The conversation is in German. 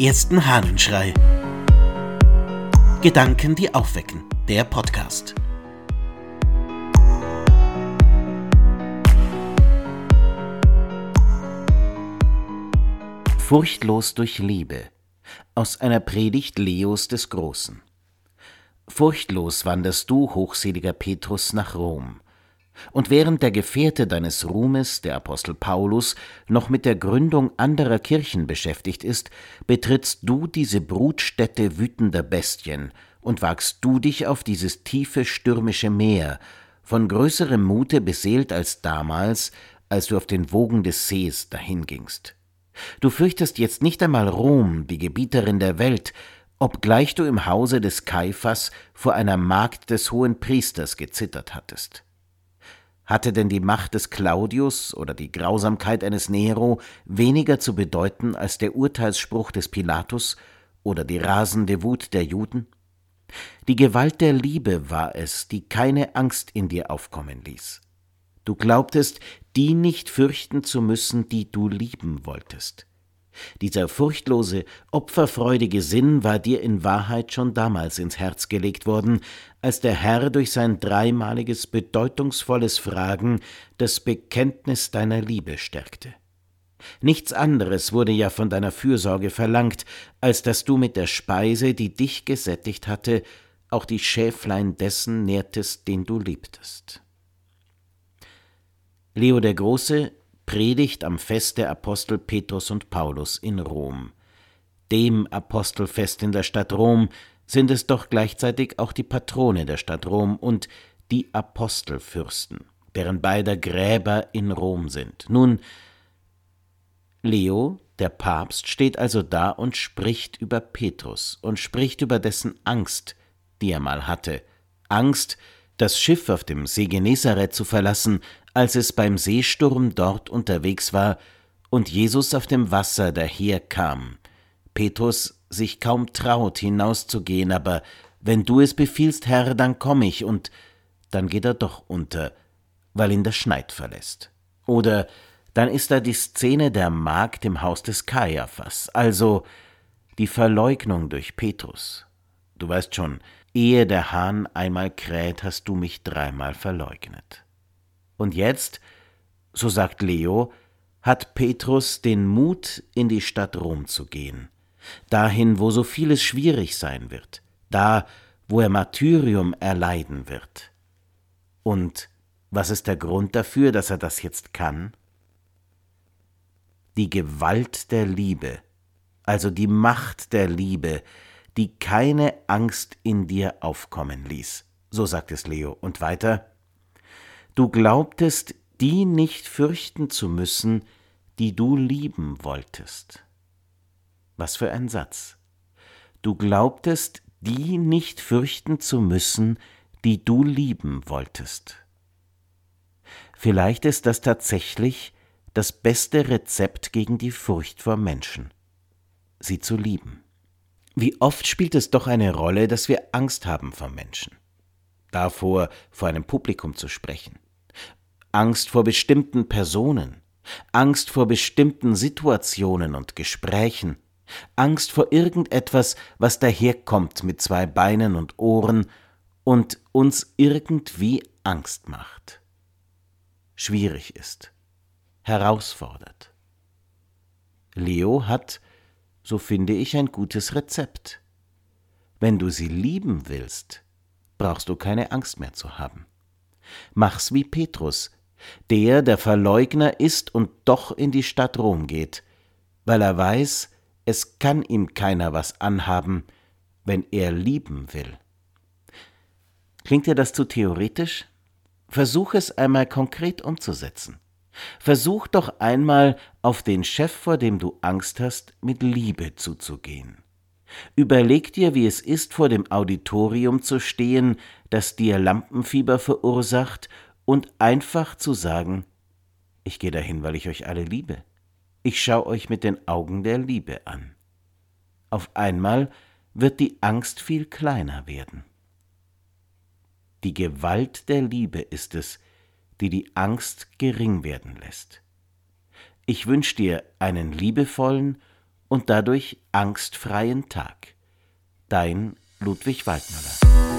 ersten Hahnenschrei. Gedanken, die aufwecken. Der Podcast. Furchtlos durch Liebe. Aus einer Predigt Leos des Großen. Furchtlos wanderst du, hochseliger Petrus, nach Rom und während der Gefährte deines Ruhmes, der Apostel Paulus, noch mit der Gründung anderer Kirchen beschäftigt ist, betrittst du diese Brutstätte wütender Bestien und wagst du dich auf dieses tiefe stürmische Meer, von größerem Mute beseelt als damals, als du auf den Wogen des Sees dahingingst. Du fürchtest jetzt nicht einmal Rom, die Gebieterin der Welt, obgleich du im Hause des Kaiphas vor einer Magd des hohen Priesters gezittert hattest. Hatte denn die Macht des Claudius oder die Grausamkeit eines Nero weniger zu bedeuten als der Urteilsspruch des Pilatus oder die rasende Wut der Juden? Die Gewalt der Liebe war es, die keine Angst in dir aufkommen ließ. Du glaubtest, die nicht fürchten zu müssen, die du lieben wolltest. Dieser furchtlose, opferfreudige Sinn war dir in Wahrheit schon damals ins Herz gelegt worden, als der Herr durch sein dreimaliges bedeutungsvolles Fragen das Bekenntnis deiner Liebe stärkte. Nichts anderes wurde ja von deiner Fürsorge verlangt, als dass du mit der Speise, die dich gesättigt hatte, auch die Schäflein dessen nährtest, den du liebtest. Leo der Große Predigt am Fest der Apostel Petrus und Paulus in Rom. Dem Apostelfest in der Stadt Rom sind es doch gleichzeitig auch die Patrone der Stadt Rom und die Apostelfürsten, deren beider Gräber in Rom sind. Nun, Leo, der Papst, steht also da und spricht über Petrus und spricht über dessen Angst, die er mal hatte. Angst, das Schiff auf dem See Genezareth zu verlassen, als es beim Seesturm dort unterwegs war und Jesus auf dem Wasser daherkam. Petrus sich kaum traut, hinauszugehen, aber wenn du es befiehlst, Herr, dann komm ich, und dann geht er doch unter, weil ihn der Schneid verlässt. Oder dann ist da die Szene der Magd im Haus des Kaiaphas, also die Verleugnung durch Petrus. Du weißt schon, Ehe der Hahn einmal kräht, hast du mich dreimal verleugnet. Und jetzt, so sagt Leo, hat Petrus den Mut, in die Stadt Rom zu gehen, dahin, wo so vieles schwierig sein wird, da, wo er Martyrium erleiden wird. Und was ist der Grund dafür, dass er das jetzt kann? Die Gewalt der Liebe, also die Macht der Liebe, die keine Angst in dir aufkommen ließ. So sagt es Leo. Und weiter. Du glaubtest, die nicht fürchten zu müssen, die du lieben wolltest. Was für ein Satz. Du glaubtest, die nicht fürchten zu müssen, die du lieben wolltest. Vielleicht ist das tatsächlich das beste Rezept gegen die Furcht vor Menschen, sie zu lieben. Wie oft spielt es doch eine Rolle, dass wir Angst haben vor Menschen. Davor, vor einem Publikum zu sprechen. Angst vor bestimmten Personen. Angst vor bestimmten Situationen und Gesprächen. Angst vor irgendetwas, was daherkommt mit zwei Beinen und Ohren und uns irgendwie Angst macht. Schwierig ist. Herausfordert. Leo hat so finde ich ein gutes Rezept. Wenn du sie lieben willst, brauchst du keine Angst mehr zu haben. Mach's wie Petrus, der der Verleugner ist und doch in die Stadt Rom geht, weil er weiß, es kann ihm keiner was anhaben, wenn er lieben will. Klingt dir das zu theoretisch? Versuch es einmal konkret umzusetzen. Versuch doch einmal auf den Chef, vor dem du Angst hast, mit Liebe zuzugehen. Überleg dir, wie es ist, vor dem Auditorium zu stehen, das dir Lampenfieber verursacht, und einfach zu sagen, ich gehe dahin, weil ich euch alle liebe. Ich schau euch mit den Augen der Liebe an. Auf einmal wird die Angst viel kleiner werden. Die Gewalt der Liebe ist es, die die Angst gering werden lässt. Ich wünsche dir einen liebevollen, und dadurch angstfreien Tag. Dein Ludwig Waldmüller.